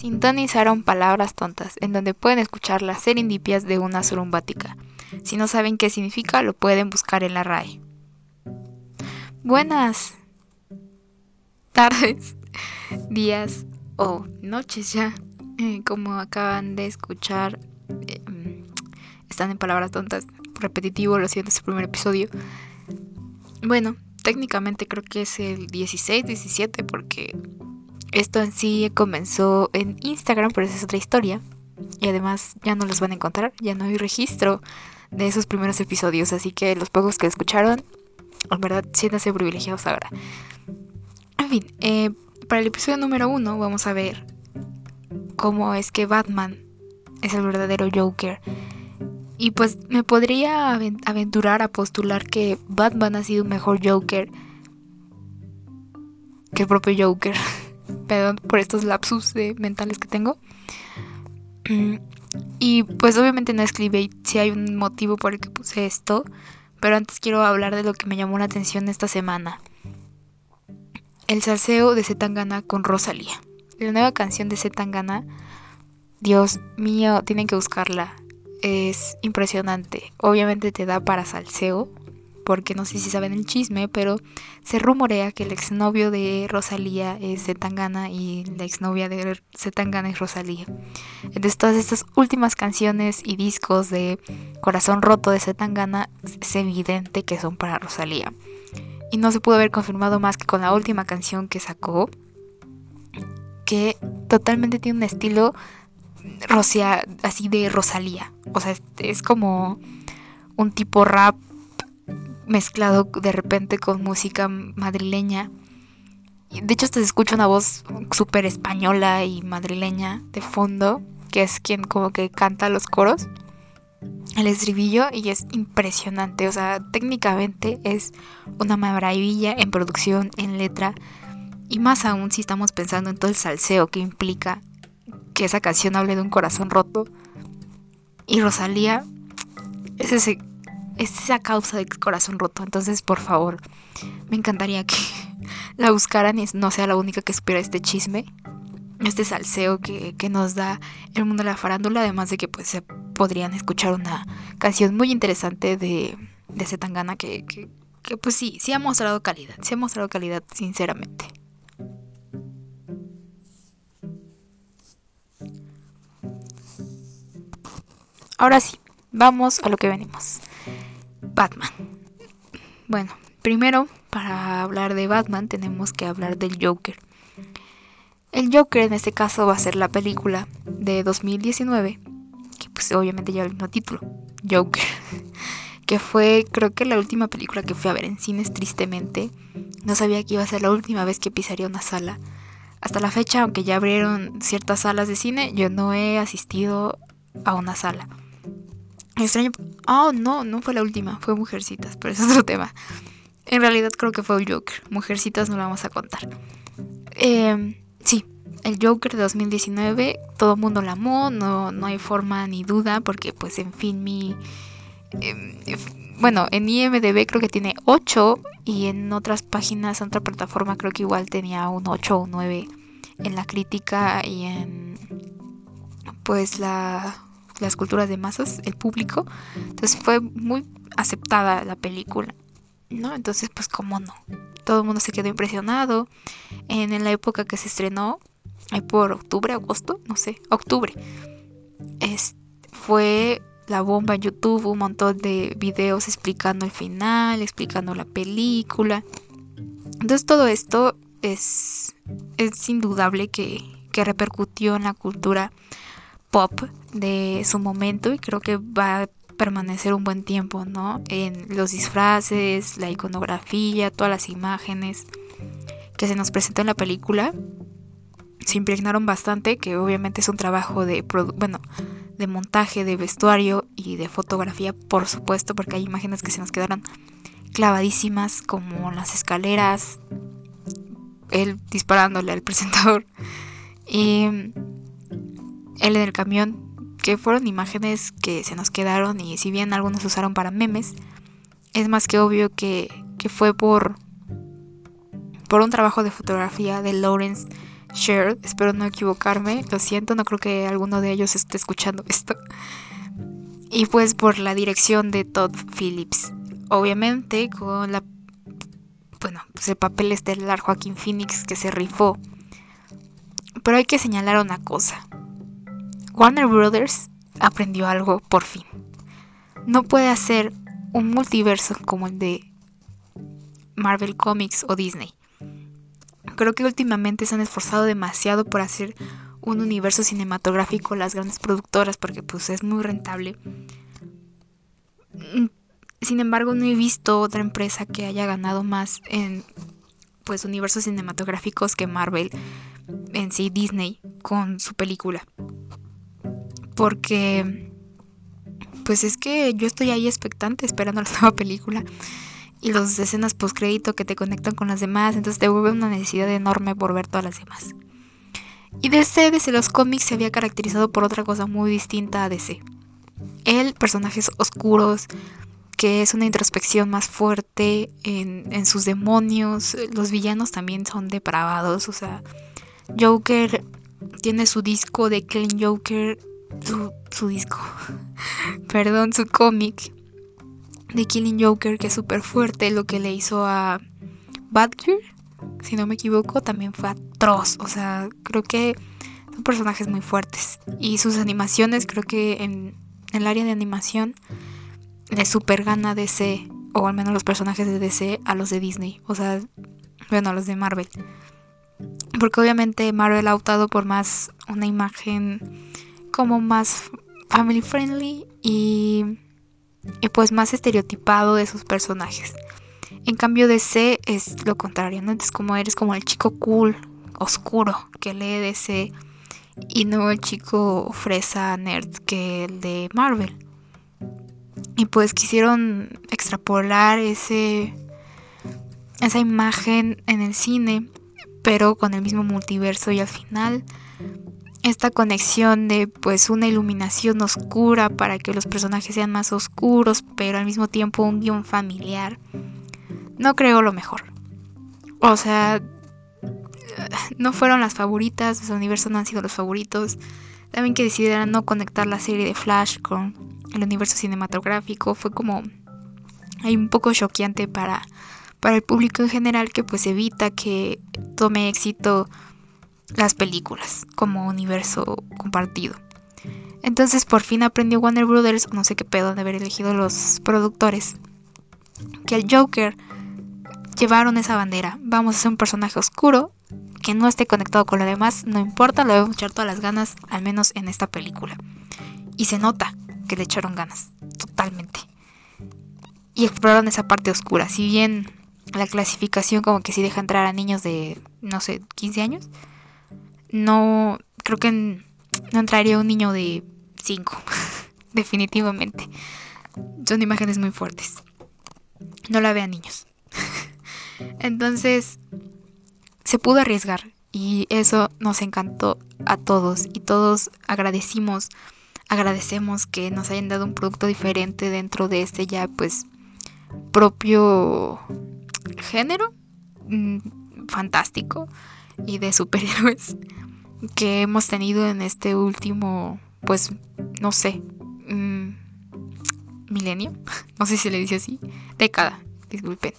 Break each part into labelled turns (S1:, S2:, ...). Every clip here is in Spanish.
S1: Sintonizaron palabras tontas, en donde pueden escuchar las serindipias de una surumbática. Si no saben qué significa, lo pueden buscar en la RAE. Buenas tardes, días o noches ya. Eh, como acaban de escuchar, eh, están en palabras tontas. Repetitivo, lo siento, es el primer episodio. Bueno, técnicamente creo que es el 16, 17, porque esto en sí comenzó en Instagram, pero esa es otra historia. Y además ya no los van a encontrar, ya no hay registro de esos primeros episodios. Así que los pocos que escucharon, en verdad, siéntanse privilegiados ahora. En fin, eh, para el episodio número uno vamos a ver cómo es que Batman es el verdadero Joker. Y pues me podría aventurar a postular que Batman ha sido un mejor Joker que el propio Joker. Perdón por estos lapsus mentales que tengo. Y pues obviamente no escribí si hay un motivo por el que puse esto. Pero antes quiero hablar de lo que me llamó la atención esta semana. El salseo de Zetangana con Rosalía. La nueva canción de Zetangana. Dios mío, tienen que buscarla es impresionante. Obviamente te da para salseo, porque no sé si saben el chisme, pero se rumorea que el exnovio de Rosalía es Zetangana y la exnovia de Zetangana es Rosalía. Entonces todas estas últimas canciones y discos de Corazón Roto de Zetangana es evidente que son para Rosalía. Y no se pudo haber confirmado más que con la última canción que sacó, que totalmente tiene un estilo Rosia, así de Rosalía. O sea, es, como un tipo rap mezclado de repente con música madrileña. De hecho, hasta se escucha una voz súper española y madrileña de fondo, que es quien como que canta los coros, el estribillo, y es impresionante. O sea, técnicamente es una maravilla en producción, en letra, y más aún si estamos pensando en todo el salseo que implica que esa canción hable de un corazón roto. Y Rosalía es, ese, esa causa de corazón roto. Entonces, por favor, me encantaría que la buscaran y no sea la única que espera este chisme. Este salseo que, nos da el mundo de la farándula. Además de que pues se podrían escuchar una canción muy interesante de, de Zetangana que, que, que pues sí, sí ha mostrado calidad. Sí ha mostrado calidad, sinceramente. Ahora sí, vamos a lo que venimos. Batman. Bueno, primero, para hablar de Batman tenemos que hablar del Joker. El Joker en este caso va a ser la película de 2019, que pues obviamente lleva el mismo título, Joker, que fue creo que la última película que fui a ver en cines tristemente. No sabía que iba a ser la última vez que pisaría una sala. Hasta la fecha, aunque ya abrieron ciertas salas de cine, yo no he asistido a una sala. Extraño. Oh, no, no fue la última, fue Mujercitas, pero es otro tema. En realidad creo que fue el Joker. Mujercitas no la vamos a contar. Em, sí, el Joker de 2019, todo el mundo la amó, no, no hay forma ni duda, porque pues en fin, mi... Em, bueno, en IMDB creo que tiene 8 y en otras páginas, en otra plataforma creo que igual tenía un 8 o un 9 en la crítica y en pues la las culturas de masas, el público. Entonces fue muy aceptada la película, ¿no? Entonces, pues, ¿cómo no? Todo el mundo se quedó impresionado. En, la época que se estrenó, por octubre, agosto, no sé, octubre, es, fue la bomba en YouTube, un montón de videos explicando el final, explicando la película. Entonces todo esto es, es indudable que, que repercutió en la cultura pop de su momento y creo que va a permanecer un buen tiempo, ¿no? En los disfraces, la iconografía, todas las imágenes que se nos presentó en la película se impregnaron bastante, que obviamente es un trabajo de bueno, de montaje, de vestuario y de fotografía, por supuesto, porque hay imágenes que se nos quedaron clavadísimas como las escaleras, él disparándole al presentador y el camión, que fueron imágenes que se nos quedaron y si bien algunos usaron para memes, es más que obvio que, fue por, por un trabajo de fotografía de Lawrence Shared, espero no equivocarme, lo siento, no creo que alguno de ellos esté escuchando esto. Y pues por la dirección de Todd Phillips. Obviamente con la bueno, pues el papel estelar Joaquín Phoenix que se rifó. Pero hay que señalar una cosa. Warner Brothers aprendió algo por fin. No puede hacer un multiverso como el de Marvel Comics o Disney. Creo que últimamente se han esforzado demasiado por hacer un universo cinematográfico las grandes productoras porque pues es muy rentable. Sin embargo, no he visto otra empresa que haya ganado más en pues universos cinematográficos que Marvel en sí Disney con su película. Porque pues es que yo estoy ahí expectante esperando la nueva película y las escenas post crédito que te conectan con las demás, entonces te vuelve una necesidad enorme por ver todas las demás. Y DC desde los cómics se había caracterizado por otra cosa muy distinta a DC. El personajes oscuros, que es una introspección más fuerte en, en, sus demonios. Los villanos también son depravados. O sea, Joker tiene su disco de Killing Joker. Su, su disco. Perdón, su cómic de Killing Joker, que es súper fuerte. Lo que le hizo a Batgirl, si no me equivoco, también fue atroz. O sea, creo que son personajes muy fuertes. Y sus animaciones, creo que en, el área de animación, le super gana DC, o al menos los personajes de DC, a los de Disney. O sea, bueno, a los de Marvel. Porque obviamente Marvel ha optado por más una imagen como más family friendly y pues más estereotipado de sus personajes. En cambio DC es lo contrario, ¿no? Es como eres como el chico cool, oscuro, que lee DC y no el chico fresa nerd que el de Marvel. Y pues quisieron extrapolar ese esa imagen en el cine, pero con el mismo multiverso y al final esta conexión de pues una iluminación oscura para que los personajes sean más oscuros, pero al mismo tiempo un guion familiar, no creo lo mejor. O sea, no fueron las favoritas, los universo no han sido los favoritos. También que decidieran no conectar la serie de Flash con el universo cinematográfico fue como hay un poco choqueante para, para el público en general que pues evita que tome éxito las películas como universo compartido. Entonces por fin aprendió Warner Brothers, no sé qué pedo de haber elegido los productores, que el Joker llevaron esa bandera. Vamos a hacer un personaje oscuro que no esté conectado con lo demás, no importa, le debemos echar todas las ganas, al menos en esta película. Y se nota que le echaron ganas, totalmente. Y exploraron esa parte oscura. Si bien la clasificación como que sí deja entrar a niños de, no sé, 15 años, no, creo que no entraría un niño de 5, definitivamente. Son imágenes muy fuertes. No la vean niños. Entonces, se pudo arriesgar y eso nos encantó a todos y todos agradecimos, agradecemos que nos hayan dado un producto diferente dentro de este ya pues propio género mm, fantástico y de superhéroes que hemos tenido en este último, pues, no sé, mm, milenio, no sé si le dice así, década, disculpen,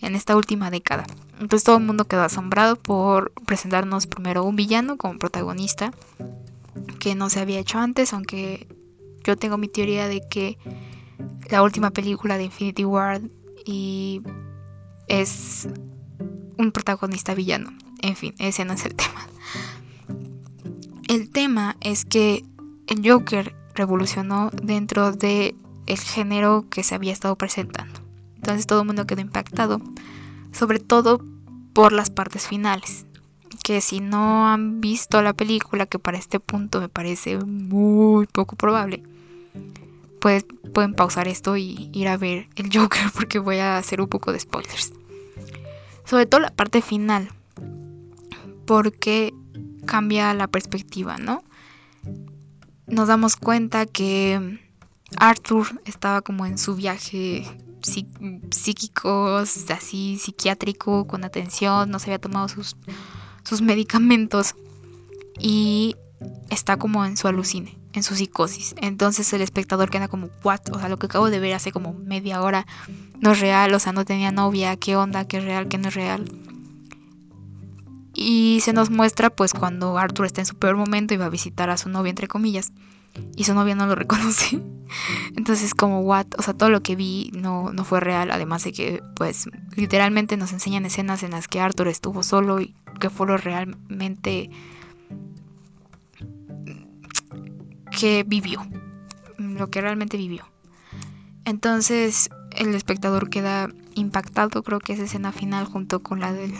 S1: en esta última década. Entonces todo el mundo quedó asombrado por presentarnos primero un villano como protagonista, que no se había hecho antes, aunque yo tengo mi teoría de que la última película de Infinity War y es un protagonista villano. En fin, ese no es el tema. El tema es que el Joker revolucionó dentro de el género que se había estado presentando. Entonces todo el mundo quedó impactado, sobre todo por las partes finales. Que si no han visto la película, que para este punto me parece muy poco probable, pues pueden pausar esto y ir a ver el Joker porque voy a hacer un poco de spoilers. Sobre todo la parte final, porque cambia la perspectiva, ¿no? Nos damos cuenta que Arthur estaba como en su viaje psíquico, así psiquiátrico, con atención, no se había tomado sus, sus medicamentos y está como en su alucine, en su psicosis. Entonces el espectador queda como, what? O sea, lo que acabo de ver hace como media hora no es real, o sea, no tenía novia, qué onda, qué es real, qué no es real. Y se nos muestra pues cuando Arthur está en su peor momento y va a visitar a su novia, entre comillas, y su novia no lo reconoce. Entonces como, what? O sea, todo lo que vi no, no fue real, además de que pues literalmente nos enseñan escenas en las que Arthur estuvo solo y que fue lo realmente que vivió, lo que realmente vivió. Entonces el espectador queda impactado, creo que esa escena final junto con la del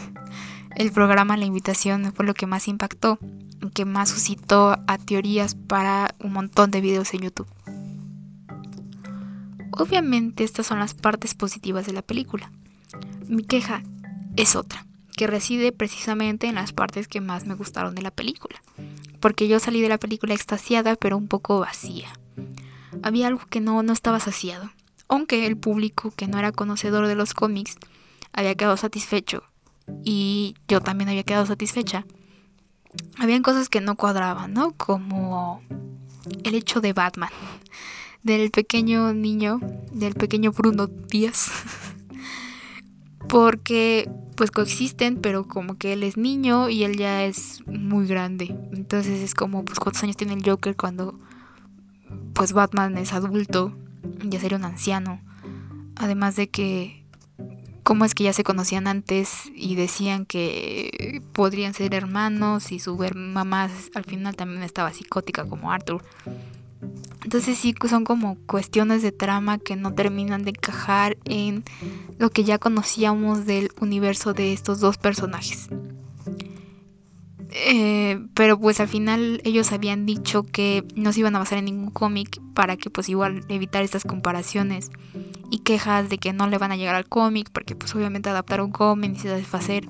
S1: el programa La Invitación fue lo que más impactó, que más suscitó a teorías para un montón de videos en YouTube. Obviamente estas son las partes positivas de la película. Mi queja es otra, que reside precisamente en las partes que más me gustaron de la película porque yo salí de la película extasiada pero un poco vacía. Había algo que no, no estaba saciado, aunque el público que no era conocedor de los cómics había quedado satisfecho y yo también había quedado satisfecha. Habían cosas que no cuadraban, ¿no? Como el hecho de Batman, del pequeño niño, del pequeño Bruno Díaz. Porque pues coexisten, pero como que él es niño y él ya es muy grande. Entonces es como, pues cuántos años tiene el Joker cuando pues Batman es adulto, ya sería un anciano. Además de que, cómo es que ya se conocían antes y decían que podrían ser hermanos y su mamá al final también estaba psicótica como Arthur. Entonces sí son como cuestiones de trama que no terminan de encajar en lo que ya conocíamos del universo de estos dos personajes. Eh, pero pues al final ellos habían dicho que no se iban a basar en ningún cómic para que pues igual evitar estas comparaciones y quejas de que no le van a llegar al cómic porque pues obviamente adaptar un cómic y se hacer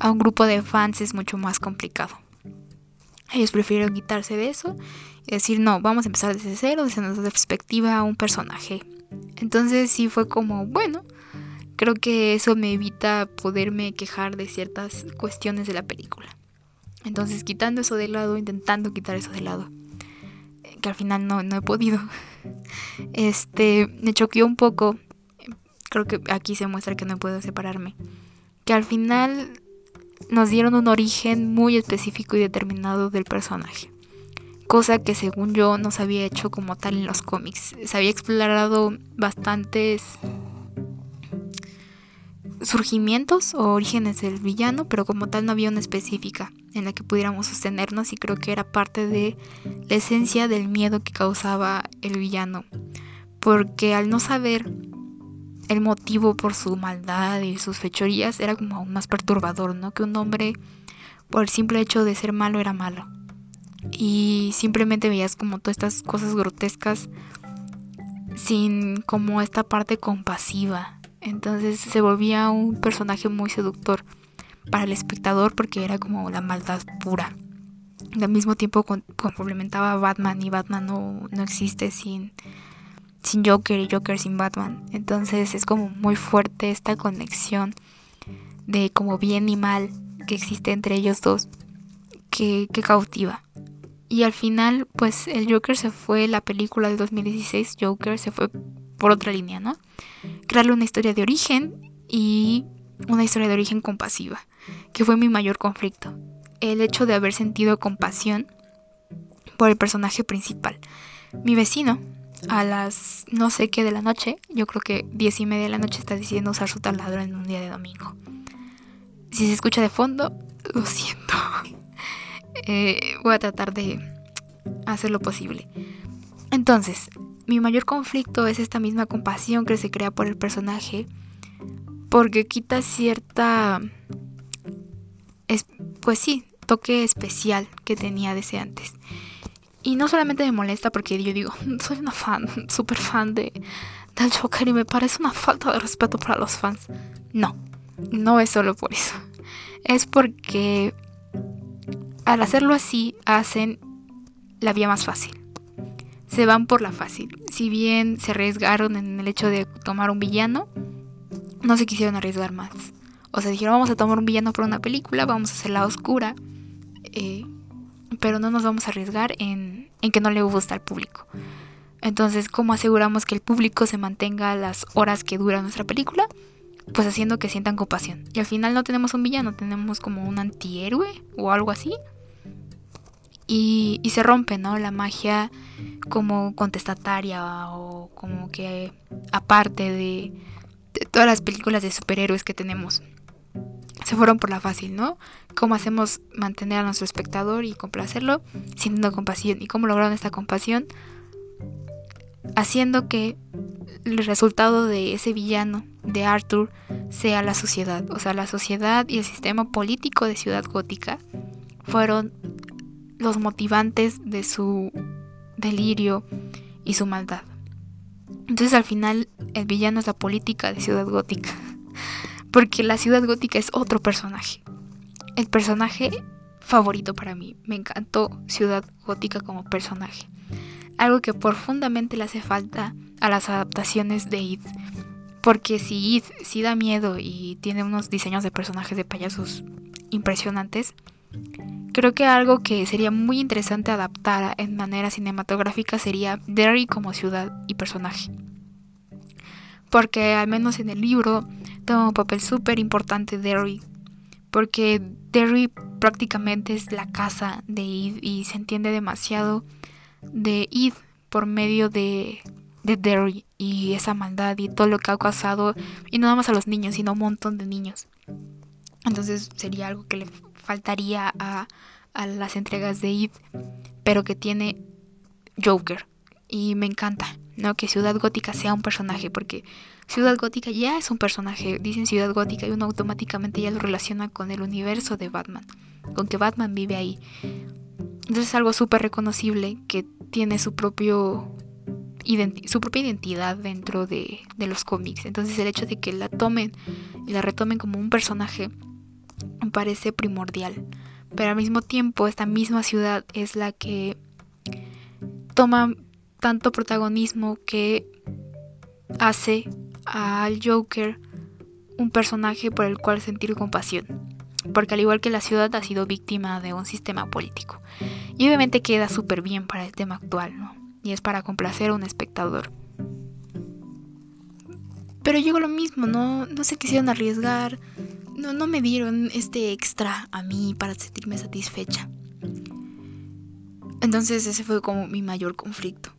S1: a un grupo de fans es mucho más complicado. Ellos prefirieron quitarse de eso y decir, no, vamos a empezar desde cero, desde nuestra perspectiva a un personaje. Entonces sí fue como, bueno, creo que eso me evita poderme quejar de ciertas cuestiones de la película. Entonces quitando eso de lado, intentando quitar eso de lado, que al final no, no he podido, este, me choqueó un poco, creo que aquí se muestra que no puedo separarme, que al final nos dieron un origen muy específico y determinado del personaje. Cosa que según yo no se había hecho como tal en los cómics. Se había explorado bastantes surgimientos o orígenes del villano, pero como tal no había una específica en la que pudiéramos sostenernos y creo que era parte de la esencia del miedo que causaba el villano. Porque al no saber el motivo por su maldad y sus fechorías era como aún más perturbador, ¿no? Que un hombre, por el simple hecho de ser malo, era malo. Y simplemente veías como todas estas cosas grotescas sin como esta parte compasiva. Entonces se volvía un personaje muy seductor para el espectador porque era como la maldad pura. al mismo tiempo complementaba a Batman y Batman no, no existe sin sin Joker y Joker sin Batman. Entonces es como muy fuerte esta conexión de como bien y mal que existe entre ellos dos que, que cautiva. Y al final, pues el Joker se fue, la película del 2016, Joker se fue por otra línea, ¿no? Crearle una historia de origen y una historia de origen compasiva, que fue mi mayor conflicto. El hecho de haber sentido compasión por el personaje principal. Mi vecino, a las no sé qué de la noche, yo creo que diez y media de la noche está decidiendo usar su taladro en un día de domingo. Si se escucha de fondo, lo siento. Eh, voy a tratar de hacer lo posible. Entonces, mi mayor conflicto es esta misma compasión que se crea por el personaje, porque quita cierta, pues sí, toque especial que tenía desde antes. Y no solamente me molesta porque yo digo, soy una fan, súper fan de, del Joker y me parece una falta de respeto para los fans. No, no es solo por eso. Es porque al hacerlo así hacen la vía más fácil. Se van por la fácil. Si bien se arriesgaron en el hecho de tomar un villano, no se quisieron arriesgar más. O sea, dijeron, vamos a tomar un villano para una película, vamos a hacerla oscura, eh, pero no nos vamos a arriesgar en, en que no le gusta al público. Entonces, ¿cómo aseguramos que el público se mantenga las horas que dura nuestra película? Pues haciendo que sientan compasión. Y al final no tenemos un villano, tenemos como un antihéroe o algo así. Y, se rompe, ¿no? La magia como contestataria o como que aparte de, de todas las películas de superhéroes que tenemos. Se fueron por la fácil, ¿no? ¿Cómo hacemos mantener a nuestro espectador y complacerlo sintiendo compasión? ¿Y cómo lograron esta compasión? haciendo que el resultado de ese villano de Arthur sea la sociedad. O sea, la sociedad y el sistema político de Ciudad Gótica fueron los motivantes de su delirio y su maldad. Entonces al final el villano es la política de Ciudad Gótica. Porque la Ciudad Gótica es otro personaje. El personaje favorito para mí. Me encantó Ciudad Gótica como personaje algo que profundamente le hace falta a las adaptaciones de It. Porque si It sí da miedo y tiene unos diseños de personajes de payasos impresionantes, creo que algo que sería muy interesante adaptar en manera cinematográfica sería Derry como ciudad y personaje. Porque al menos en el libro toma un papel súper importante Derry. Porque Derry prácticamente es la casa de Id y se entiende demasiado de Id por medio de, de Derry y esa maldad y todo lo que ha causado, y no nada más a los niños, sino a un montón de niños. Entonces sería algo que le faltaría a, las entregas de Id, pero que tiene Joker. Y me encanta, ¿no? Que Ciudad Gótica sea un personaje, porque Ciudad Gótica ya es un personaje. Dicen Ciudad Gótica y uno automáticamente ya lo relaciona con el universo de Batman, con que Batman vive ahí. Entonces es algo súper reconocible que tiene su propio su propia identidad dentro de, los cómics. Entonces el hecho de que la tomen y la retomen como un personaje parece primordial. Pero al mismo tiempo esta misma ciudad es la que toma tanto protagonismo que hace al Joker un personaje por el cual sentir compasión. Porque al igual que la ciudad ha sido víctima de un sistema político. Y obviamente queda súper bien para el tema actual, ¿no? Y es para complacer a un espectador. Pero llegó lo mismo, no, no se quisieron arriesgar, no, no me dieron este extra a mí para sentirme satisfecha. Entonces ese fue como mi mayor conflicto.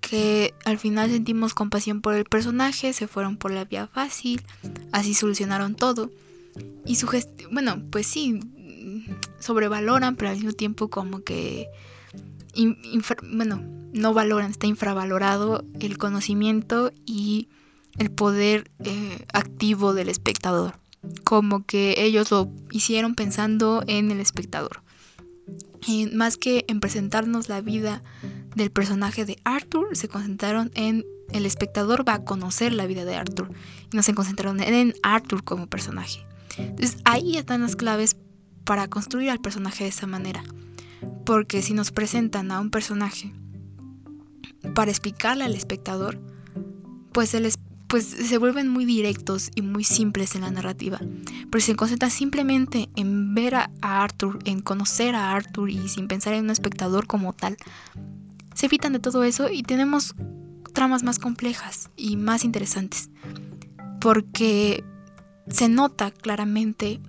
S1: Que al final sentimos compasión por el personaje, se fueron por la vía fácil, así solucionaron todo. Y su bueno, pues sí, sobrevaloran, pero al mismo tiempo como que, bueno, no valoran, está infravalorado el conocimiento y el poder eh, activo del espectador. Como que ellos lo hicieron pensando en el espectador. Y más que en presentarnos la vida del personaje de Arthur, se concentraron en el espectador va a conocer la vida de Arthur. Y no se concentraron en Arthur como personaje. Entonces ahí están las claves para construir al personaje de esa manera. Porque si nos presentan a un personaje para explicarle al espectador, pues, pues se vuelven muy directos y muy simples en la narrativa. Pero se concentran simplemente en ver a, Arthur, en conocer a Arthur y sin pensar en un espectador como tal, se evitan de todo eso y tenemos tramas más complejas y más interesantes. Porque se nota claramente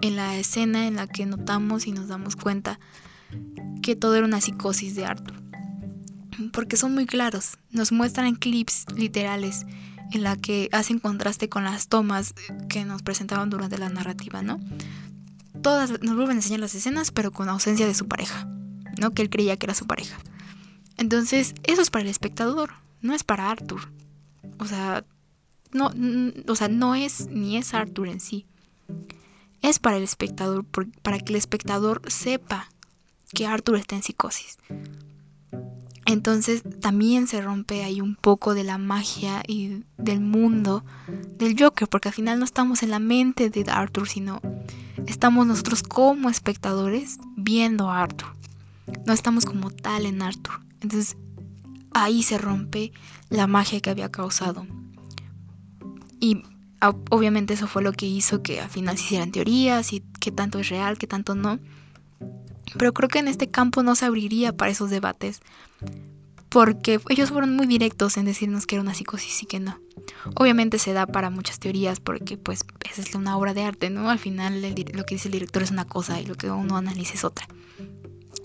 S1: en la escena en la que notamos y nos damos cuenta que todo era una psicosis de Arthur. Porque son muy claros, nos muestran clips literales en la que hacen contraste con las tomas que nos presentaban durante la narrativa, ¿no? Todas nos vuelven a enseñar las escenas, pero con ausencia de su pareja, ¿no? Que él creía que era su pareja. Entonces, eso es para el espectador, no es para Arthur. O sea, no, o sea, no es ni es Arthur en sí es para el espectador, para que el espectador sepa que Arthur está en psicosis. Entonces también se rompe ahí un poco de la magia y del mundo del Joker, porque al final no estamos en la mente de Arthur, sino estamos nosotros como espectadores viendo a Arthur. No estamos como tal en Arthur. Entonces ahí se rompe la magia que había causado. Y obviamente eso fue lo que hizo que al final se hicieran teorías y qué tanto es real, qué tanto no. Pero creo que en este campo no se abriría para esos debates. Porque ellos fueron muy directos en decirnos que era una psicosis y que no. Obviamente se da para muchas teorías porque pues es una obra de arte, ¿no? Al final lo que dice el director es una cosa y lo que uno analiza es otra.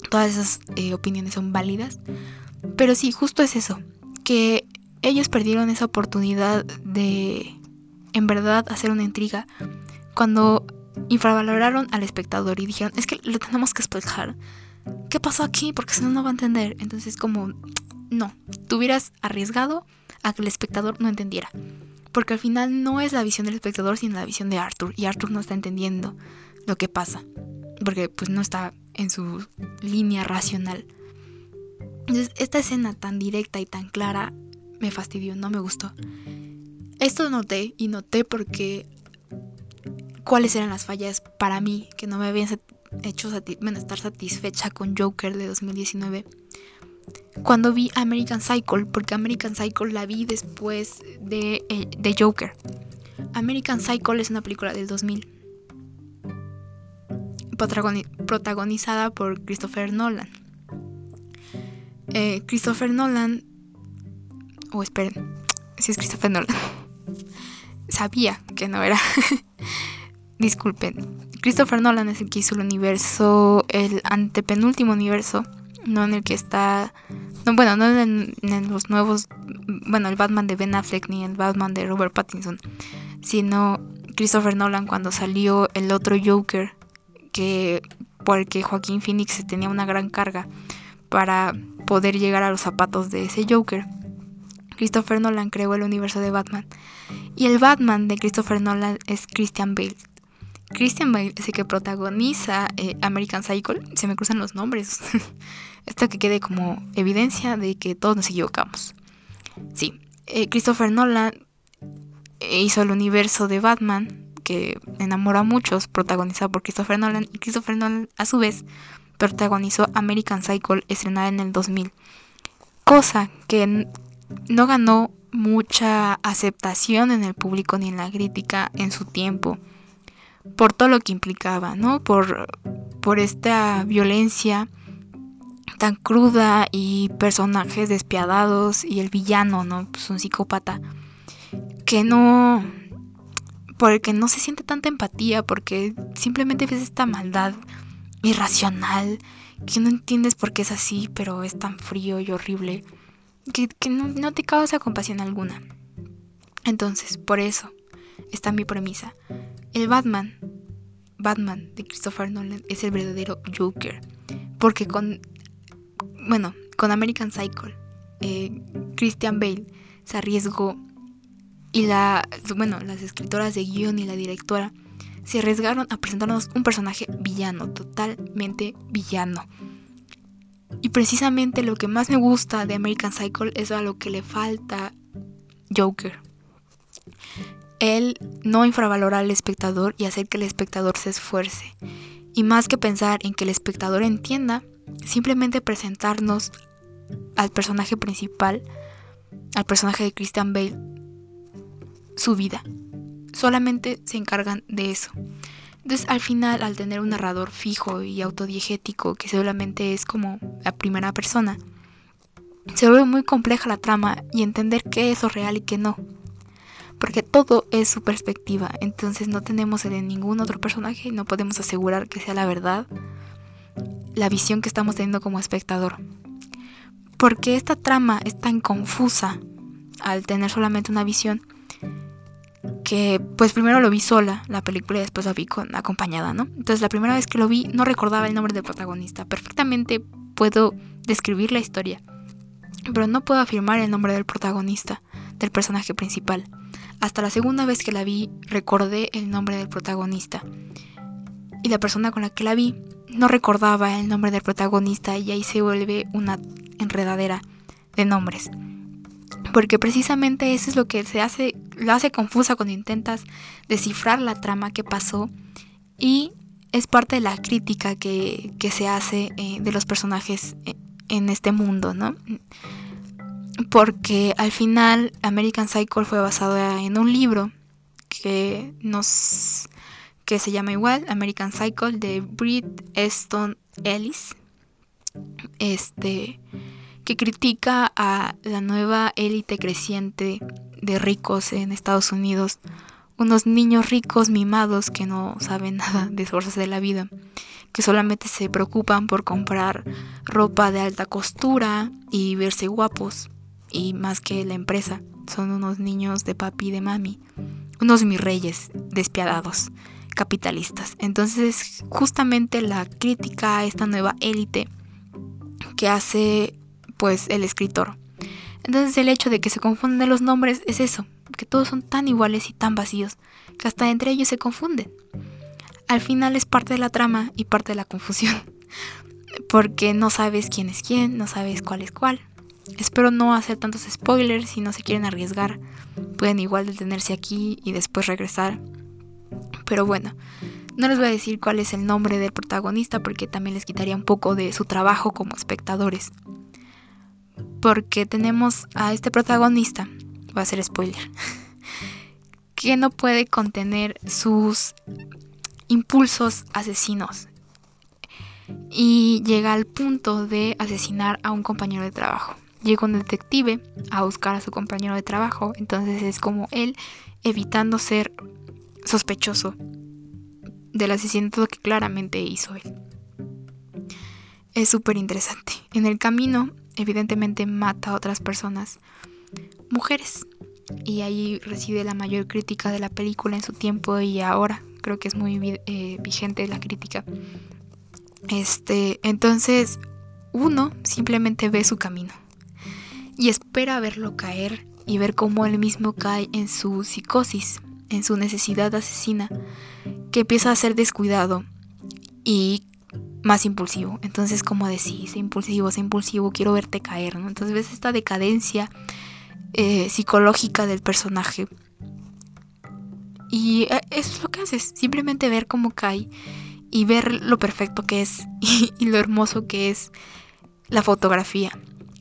S1: Todas esas eh, opiniones son válidas. Pero sí, justo es eso. Que ellos perdieron esa oportunidad de en verdad hacer una intriga cuando infravaloraron al espectador y dijeron, es que lo tenemos que explicar. ¿Qué pasó aquí? Porque si no, no va a entender. Entonces, como, no, tú hubieras arriesgado a que el espectador no entendiera. Porque al final no es la visión del espectador, sino la visión de Arthur. Y Arthur no está entendiendo lo que pasa. Porque pues no está en su línea racional. Entonces, esta escena tan directa y tan clara me fastidió, no me gustó. Esto noté y noté porque cuáles eran las fallas para mí que no me habían hecho estar satisfecha con Joker de 2019 cuando vi American Cycle, porque American Cycle la vi después de, eh, de Joker. American Cycle es una película del 2000, protagonizada por Christopher Nolan. Eh, Christopher Nolan, o oh, esperen, si es Christopher Nolan, sabía que no era. Disculpen, Christopher Nolan es el que hizo el universo, el antepenúltimo universo no en el que está, no, bueno, no en, los nuevos, bueno, el Batman de Ben Affleck ni el Batman de Robert Pattinson, sino Christopher Nolan cuando salió el otro Joker, que porque Joaquín Phoenix tenía una gran carga para poder llegar a los zapatos de ese Joker. Christopher Nolan creó el universo de Batman. Y el Batman de Christopher Nolan es Christian Bale. Christian Bale es que protagoniza eh, American Cycle. Se me cruzan los nombres. Esto que quede como evidencia de que todos nos equivocamos. Sí, eh, Christopher Nolan hizo el universo de Batman, que enamora a muchos, protagonizado por Christopher Nolan, y Christopher Nolan a su vez protagonizó American Cycle, estrenada en el 2000. Cosa que no ganó mucha aceptación en el público ni en la crítica en su tiempo por todo lo que implicaba, ¿no? Por, por esta violencia tan cruda y personajes despiadados y el villano, ¿no? Pues un psicópata que no por el que no se siente tanta empatía porque simplemente ves esta maldad irracional que no entiendes por qué es así, pero es tan frío y horrible que, no, no te causa compasión alguna. Entonces, por eso está mi premisa. El Batman, Batman de Christopher Nolan es el verdadero Joker. Porque con, bueno, con American Cycle, eh, Christian Bale se arriesgó y la, bueno, las escritoras de guion y la directora se arriesgaron a presentarnos un personaje villano, totalmente villano. Y precisamente lo que más me gusta de American Cycle es a lo que le falta Joker él no infravalora al espectador y hacer que el espectador se esfuerce. Y más que pensar en que el espectador entienda, simplemente presentarnos al personaje principal, al personaje de Christian Bale, su vida. Solamente se encargan de eso. Entonces al final, al tener un narrador fijo y autodiegético que solamente es como la primera persona, se vuelve muy compleja la trama y entender qué es lo real y qué no porque todo es su perspectiva, entonces no tenemos de ningún otro personaje y no podemos asegurar que sea la verdad la visión que estamos teniendo como espectador. Porque esta trama es tan confusa al tener solamente una visión que pues primero lo vi sola la película y después la vi con, acompañada, ¿no? Entonces la primera vez que lo vi no recordaba el nombre del protagonista. Perfectamente puedo describir la historia, pero no puedo afirmar el nombre del protagonista, del personaje principal. Hasta la segunda vez que la vi recordé el nombre del protagonista. Y la persona con la que la vi no recordaba el nombre del protagonista y ahí se vuelve una enredadera de nombres. Porque precisamente eso es lo que se hace, lo hace confusa cuando intentas descifrar la trama que pasó y es parte de la crítica que, se hace eh, de los personajes eh, en este mundo, ¿no? Porque al final American Cycle fue basado en un libro que nos que se llama igual American Cycle de Brit Easton Ellis. Este que critica a la nueva élite creciente de ricos en Estados Unidos, unos niños ricos mimados que no saben nada de esfuerzos de la vida, que solamente se preocupan por comprar ropa de alta costura y verse guapos, y más que la empresa, son unos niños de papi y de mami, unos mis reyes despiadados, capitalistas. Entonces, justamente la crítica a esta nueva élite que hace pues el escritor. Entonces el hecho de que se confunden los nombres es eso, que todos son tan iguales y tan vacíos, que hasta entre ellos se confunden. Al final es parte de la trama y parte de la confusión, porque no sabes quién es quién, no sabes cuál es cuál. Espero no hacer tantos spoilers si no se quieren arriesgar. Pueden igual detenerse aquí y después regresar. Pero bueno, no les voy a decir cuál es el nombre del protagonista porque también les quitaría un poco de su trabajo como espectadores porque tenemos a este protagonista, va a ser spoiler, que no puede contener sus impulsos asesinos y llega al punto de asesinar a un compañero de trabajo. Llega un detective a buscar a su compañero de trabajo, entonces es como él evitando ser sospechoso del asesinato que claramente hizo él. Es súper interesante. En el camino evidentemente mata a otras personas, mujeres. Y ahí reside la mayor crítica de la película en su tiempo y ahora creo que es muy eh, vigente la crítica. Este, entonces uno simplemente ve su camino y espera verlo caer y ver cómo él mismo cae en su psicosis, en su necesidad asesina, que empieza a ser descuidado y más impulsivo. Entonces, como decís, impulsivo, es impulsivo, quiero verte caer, ¿no? Entonces ves esta decadencia eh, psicológica del personaje. Y eh, eso es lo que haces, simplemente ver cómo cae y ver lo perfecto que es y, lo hermoso que es la fotografía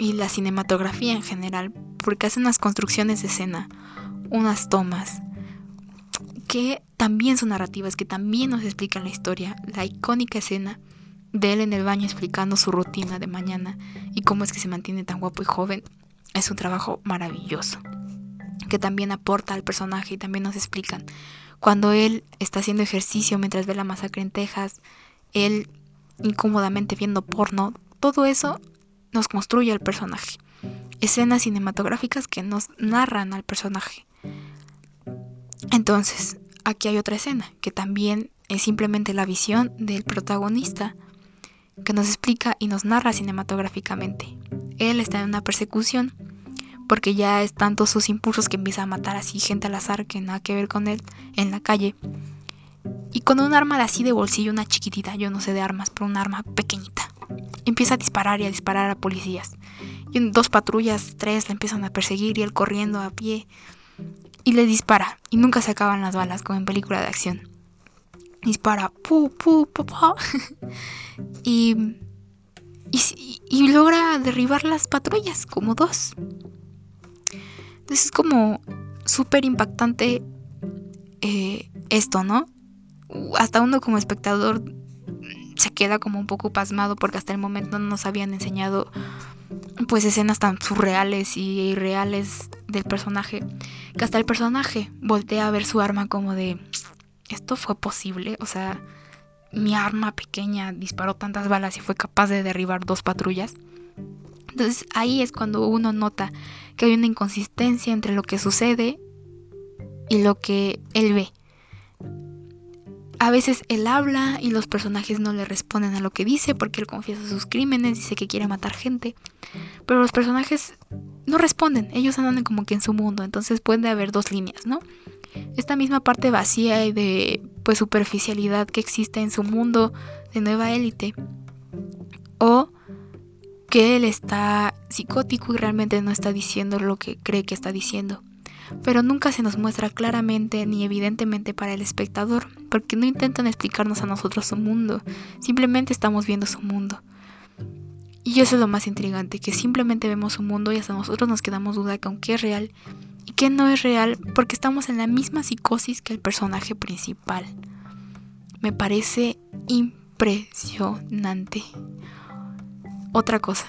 S1: y la cinematografía en general, porque hacen unas construcciones de escena, unas tomas que también son narrativas, que también nos explican la historia, la icónica escena de él en el baño explicando su rutina de mañana y cómo es que se mantiene tan guapo y joven, es un trabajo maravilloso que también aporta al personaje y también nos explican. Cuando él está haciendo ejercicio mientras ve la masacre en Texas, él incómodamente viendo porno, todo eso nos construye al personaje. Escenas cinematográficas que nos narran al personaje. Entonces, aquí hay otra escena que también es simplemente la visión del protagonista que nos explica y nos narra cinematográficamente. Él está en una persecución porque ya es tanto sus impulsos que empieza a matar así gente al azar que nada que ver con él en la calle. Y con un arma así de bolsillo, una chiquitita, yo no sé de armas, pero un arma pequeñita. Empieza a disparar y a disparar a policías. Y dos patrullas, tres, le empiezan a perseguir y él corriendo a pie. Y le dispara. Y nunca se acaban las balas, como en película de acción dispara, pu, pu, pu, y, y, logra derribar las patrullas, como dos. Entonces es como súper impactante eh, esto, ¿no? Hasta uno como espectador se queda como un poco pasmado porque hasta el momento no nos habían enseñado pues escenas tan surreales y irreales del personaje que hasta el personaje voltea a ver su arma como de esto fue posible, o sea, mi arma pequeña disparó tantas balas y fue capaz de derribar dos patrullas. Entonces ahí es cuando uno nota que hay una inconsistencia entre lo que sucede y lo que él ve. A veces él habla y los personajes no le responden a lo que dice porque él confiesa sus crímenes, dice que quiere matar gente, pero los personajes no responden, ellos andan como que en su mundo, entonces puede haber dos líneas, ¿no? esta misma parte vacía y de pues superficialidad que existe en su mundo de nueva élite o que él está psicótico y realmente no está diciendo lo que cree que está diciendo. Pero nunca se nos muestra claramente ni evidentemente para el espectador, porque no intentan explicarnos a nosotros su mundo, simplemente estamos viendo su mundo. Y eso es lo más intrigante, que simplemente vemos su mundo y hasta nosotros nos quedamos duda que aunque es real y qué no es real porque estamos en la misma psicosis que el personaje principal. Me parece impresionante. Otra cosa,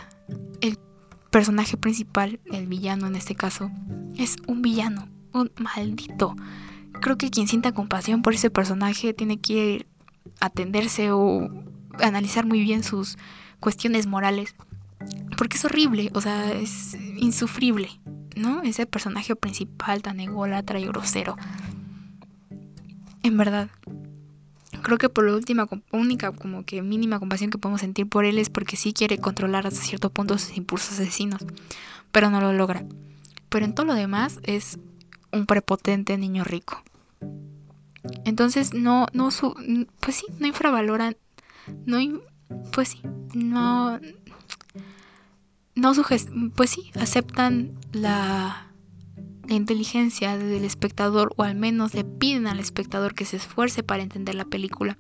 S1: personaje principal, el villano en este caso, es un villano, un maldito. Creo que quien sienta compasión por ese personaje tiene que atenderse o analizar muy bien sus cuestiones morales. Porque es horrible, o sea, es insufrible, ¿no? Ese personaje principal tan ególatra y grosero. En verdad, creo que por la última, única, como que mínima compasión que podemos sentir por él es porque sí quiere controlar hasta cierto punto sus impulsos asesinos, pero no lo logra. Pero en todo lo demás es un prepotente niño rico. Entonces no, no su, pues sí, no infravaloran, no, pues sí, no, no pues sí, aceptan la, la inteligencia del espectador o al menos le piden al espectador que se esfuerce para entender la película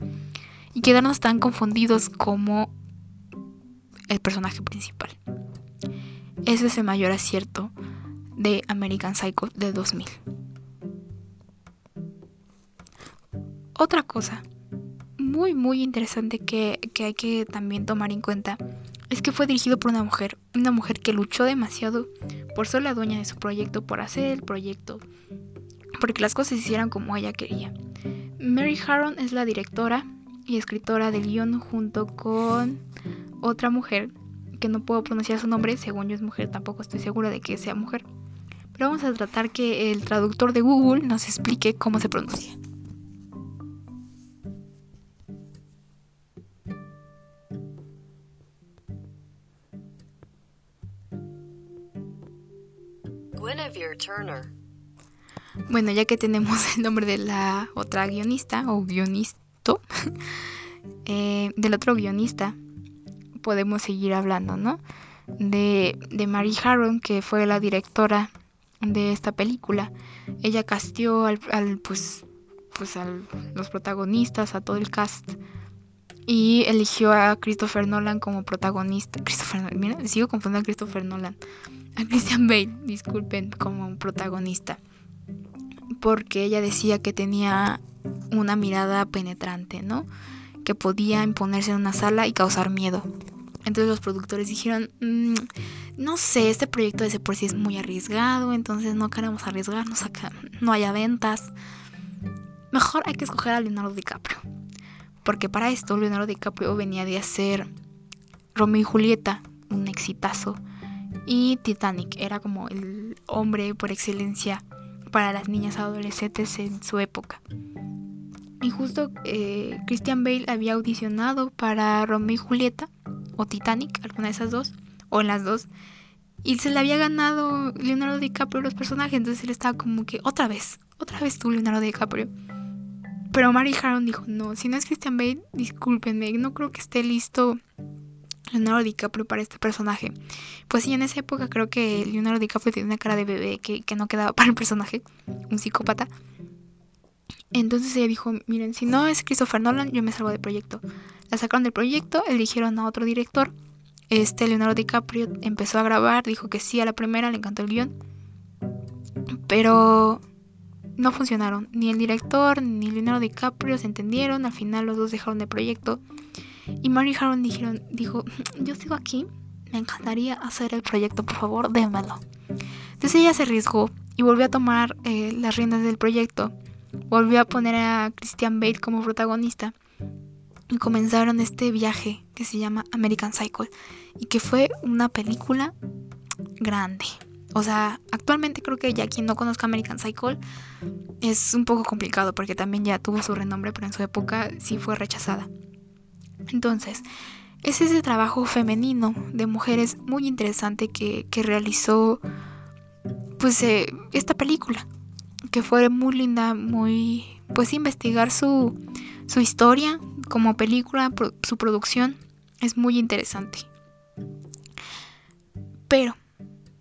S1: y quedarnos tan confundidos como el personaje principal. Ese es el mayor acierto de American Psycho de 2000. Otra cosa muy muy interesante que, que hay que también tomar en cuenta es que fue dirigido por una mujer, una mujer que luchó demasiado por ser la dueña de su proyecto, por hacer el proyecto, porque las cosas se hicieran como ella quería. Mary Harron es la directora y escritora del guion junto con otra mujer que no puedo pronunciar su nombre, según yo es mujer, tampoco estoy segura de que sea mujer. Pero vamos a tratar que el traductor de Google nos explique cómo se pronuncia. Turner. Bueno, ya que tenemos el nombre de la otra guionista o guionisto, eh, del otro guionista, podemos seguir hablando, ¿no? De, de Mary Harron, que fue la directora de esta película. Ella castió al, pues, pues a los protagonistas, a todo el cast. Y eligió a Christopher Nolan como protagonista. Christopher mira, sigo confundiendo a Christopher Nolan a Christian Bale, disculpen, como protagonista. Porque ella decía que tenía una mirada penetrante, ¿no? Que podía imponerse en una sala y causar miedo. Entonces los productores dijeron, mm, no sé, este proyecto de ese por sí es muy arriesgado, entonces no queremos arriesgarnos acá, no haya ventas. Mejor hay que escoger a Leonardo DiCaprio. Porque para esto Leonardo DiCaprio venía de hacer Romeo y Julieta, un exitazo y Titanic era como el hombre por excelencia para las niñas adolescentes en su época. Y justo eh, Christian Bale había audicionado para Romeo y Julieta o Titanic, alguna de esas dos, o en las dos, y se le había ganado Leonardo DiCaprio los personajes, entonces él estaba como que otra vez, otra vez tú Leonardo DiCaprio. Pero Mary Harron dijo, no, si no es Christian Bale, discúlpenme, no creo que esté listo Leonardo DiCaprio para este personaje. Pues sí, en esa época creo que Leonardo DiCaprio tenía una cara de bebé que, no quedaba para el personaje, un psicópata. Entonces ella dijo, miren, si no es Christopher Nolan, yo me salgo del proyecto. La sacaron del proyecto, eligieron a otro director. Este Leonardo DiCaprio empezó a grabar, dijo que sí a la primera, le encantó el guion. Pero no funcionaron. Ni el director ni Leonardo DiCaprio se entendieron. Al final los dos dejaron el proyecto. Y Mary Harron dijeron, dijo, yo sigo aquí, me encantaría hacer el proyecto, por favor, démelo. Entonces ella se arriesgó y volvió a tomar eh, las riendas del proyecto. Volvió a poner a Christian Bale como protagonista. Y comenzaron este viaje que se llama American Cycle. Y que fue una película grande. O sea, actualmente creo que ya quien no conozca American Cycle es un poco complicado porque también ya tuvo su renombre, pero en su época sí fue rechazada. Entonces, es ese trabajo femenino de mujeres muy interesante que, realizó pues eh, esta película que fue muy linda muy pues investigar su, su historia como película su producción es muy interesante. Pero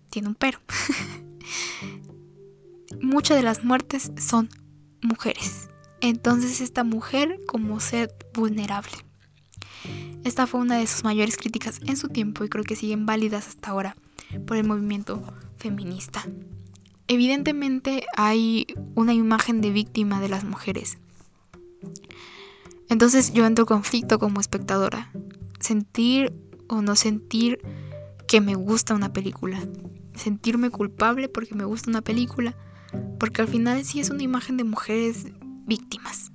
S1: tiene un pero. Muchas de las muertes son mujeres. Entonces esta mujer como ser vulnerable esta fue una de sus mayores críticas en su tiempo y creo que siguen válidas hasta ahora por el movimiento feminista. evidentemente hay una imagen de víctima de las mujeres. Entonces yo entro en conflicto como espectadora. Sentir o no sentir que me gusta una película. Sentirme culpable porque me gusta una película. Porque al final sí es una imagen de mujeres víctimas.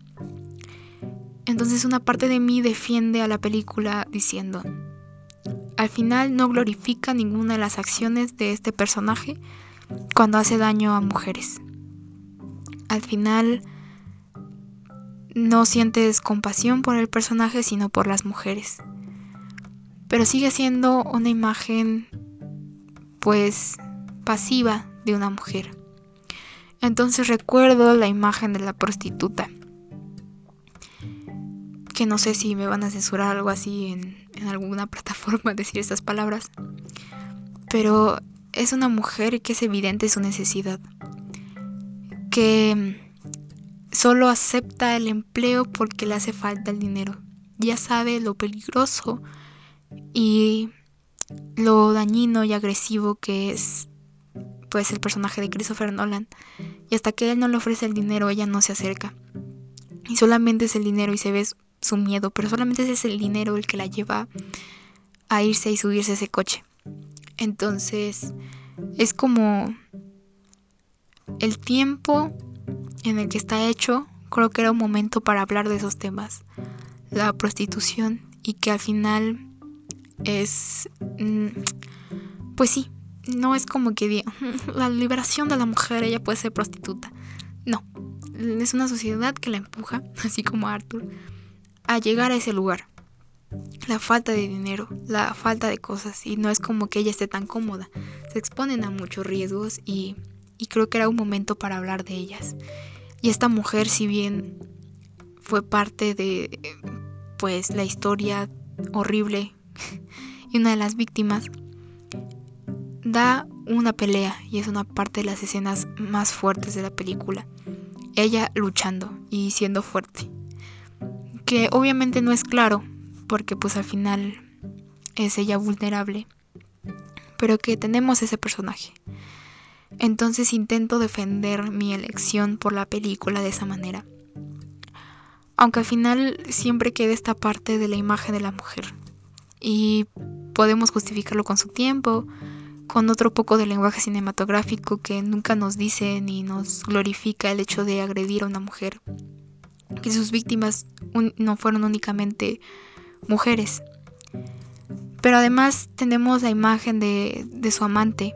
S1: Entonces una parte de mí defiende a la película diciendo, al final no glorifica ninguna de las acciones de este personaje cuando hace daño a mujeres. Al final no sientes compasión por el personaje, sino por las mujeres. Pero sigue siendo una imagen, pues, pasiva de una mujer. Entonces recuerdo la imagen de la prostituta. Que no sé si me van a censurar algo así en, alguna plataforma decir estas palabras. Pero es una mujer que es evidente su necesidad. Que solo acepta el empleo porque le hace falta el dinero. Ya sabe lo peligroso y lo dañino y agresivo que es pues el personaje de Christopher Nolan. Y hasta que él no le ofrece el dinero, ella no se acerca. Y solamente es el dinero y se ve su miedo, pero solamente es el dinero el que la lleva a irse y subirse a ese coche. Entonces, es como el tiempo en el que está hecho, creo que era un momento para hablar de esos temas. La prostitución y que al final es... Mm, pues sí, no es como que diga, la liberación de la mujer, ella puede ser prostituta. No, es una sociedad que la empuja, así como Arthur, a llegar a ese lugar. La falta de dinero, la falta de cosas, y no es como que ella esté tan cómoda. Se exponen a muchos riesgos y, y creo que era un momento para hablar de ellas. Y esta mujer, si bien fue parte de pues la historia horrible y una de las víctimas, da una pelea y es una parte de las escenas más fuertes de la película. Ella luchando y siendo fuerte. Que obviamente no es claro, porque pues al final es ella vulnerable. Pero que tenemos ese personaje. Entonces intento defender mi elección por la película de esa manera. Aunque al final siempre queda esta parte de la imagen de la mujer. Y podemos justificarlo con su tiempo, con otro poco de lenguaje cinematográfico que nunca nos dice ni nos glorifica el hecho de agredir a una mujer. Que sus víctimas no fueron únicamente mujeres. Pero además tenemos la imagen de, su amante,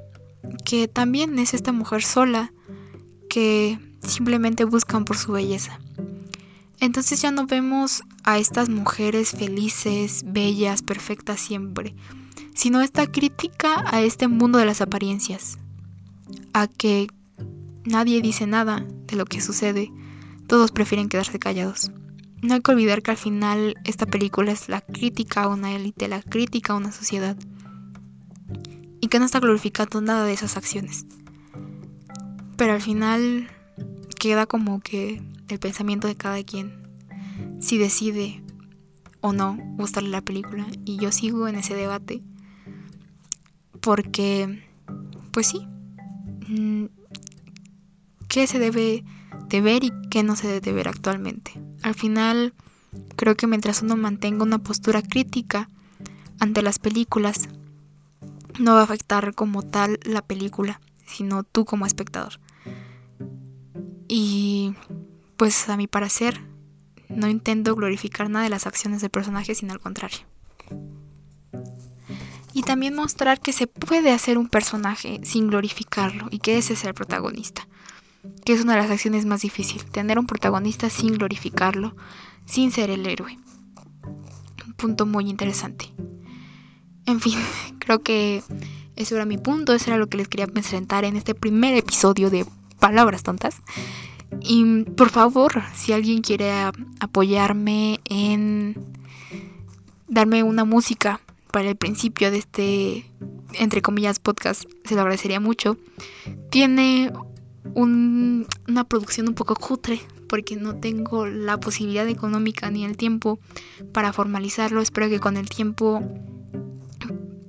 S1: que también es esta mujer sola que simplemente buscan por su belleza. Entonces ya no vemos a estas mujeres felices, bellas, perfectas siempre, sino esta crítica a este mundo de las apariencias, a que nadie dice nada de lo que sucede, todos prefieren quedarse callados. No hay que olvidar que al final esta película es la crítica a una élite, la crítica a una sociedad, y que no está glorificando nada de esas acciones. Pero al final queda como que el pensamiento de cada quien, si decide o no gustarle la película, y yo sigo en ese debate porque, pues sí, mm, ¿qué se debe de ver y qué no se debe ver actualmente? Al final, creo que mientras uno mantenga una postura crítica ante las películas, no va a afectar como tal la película, sino tú como espectador. Y pues a mi parecer, no intento glorificar nada de las acciones del personaje, sino al contrario y también mostrar que se puede hacer un personaje sin glorificarlo y que ese es el protagonista, que es una de las acciones más difíciles, tener un protagonista sin glorificarlo, sin ser el héroe. Un punto muy interesante. En fin, creo que eso era mi punto, eso era lo que les quería presentar en este primer episodio de Palabras Tontas. Y por favor, si alguien quiere apoyarme en darme una música para el principio de este, entre comillas, podcast, se lo agradecería mucho. Tiene una producción un poco cutre porque no tengo la posibilidad económica ni el tiempo para formalizarlo. Espero que con el tiempo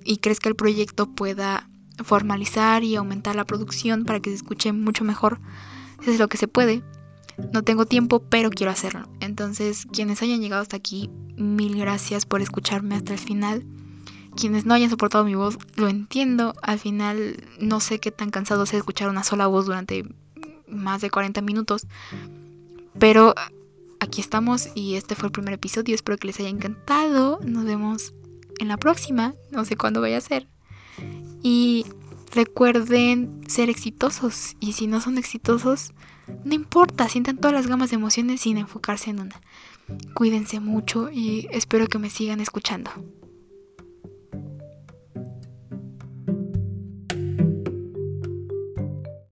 S1: y crezca el proyecto pueda formalizar y aumentar la producción para que se escuche mucho mejor. Eso es lo que se puede. No tengo tiempo, pero quiero hacerlo. Entonces, quienes hayan llegado hasta aquí, mil gracias por escucharme hasta el final. Quienes no hayan soportado mi voz, lo entiendo. Al final, no sé qué tan cansado sea escuchar una sola voz durante más de 40 minutos. Pero aquí estamos y este fue el primer episodio. Espero que les haya encantado. Nos vemos en la próxima. No sé cuándo vaya a ser. Y recuerden ser exitosos. Y si no son exitosos, no importa. Sientan todas las gamas de emociones sin enfocarse en una. Cuídense mucho y espero que me sigan escuchando.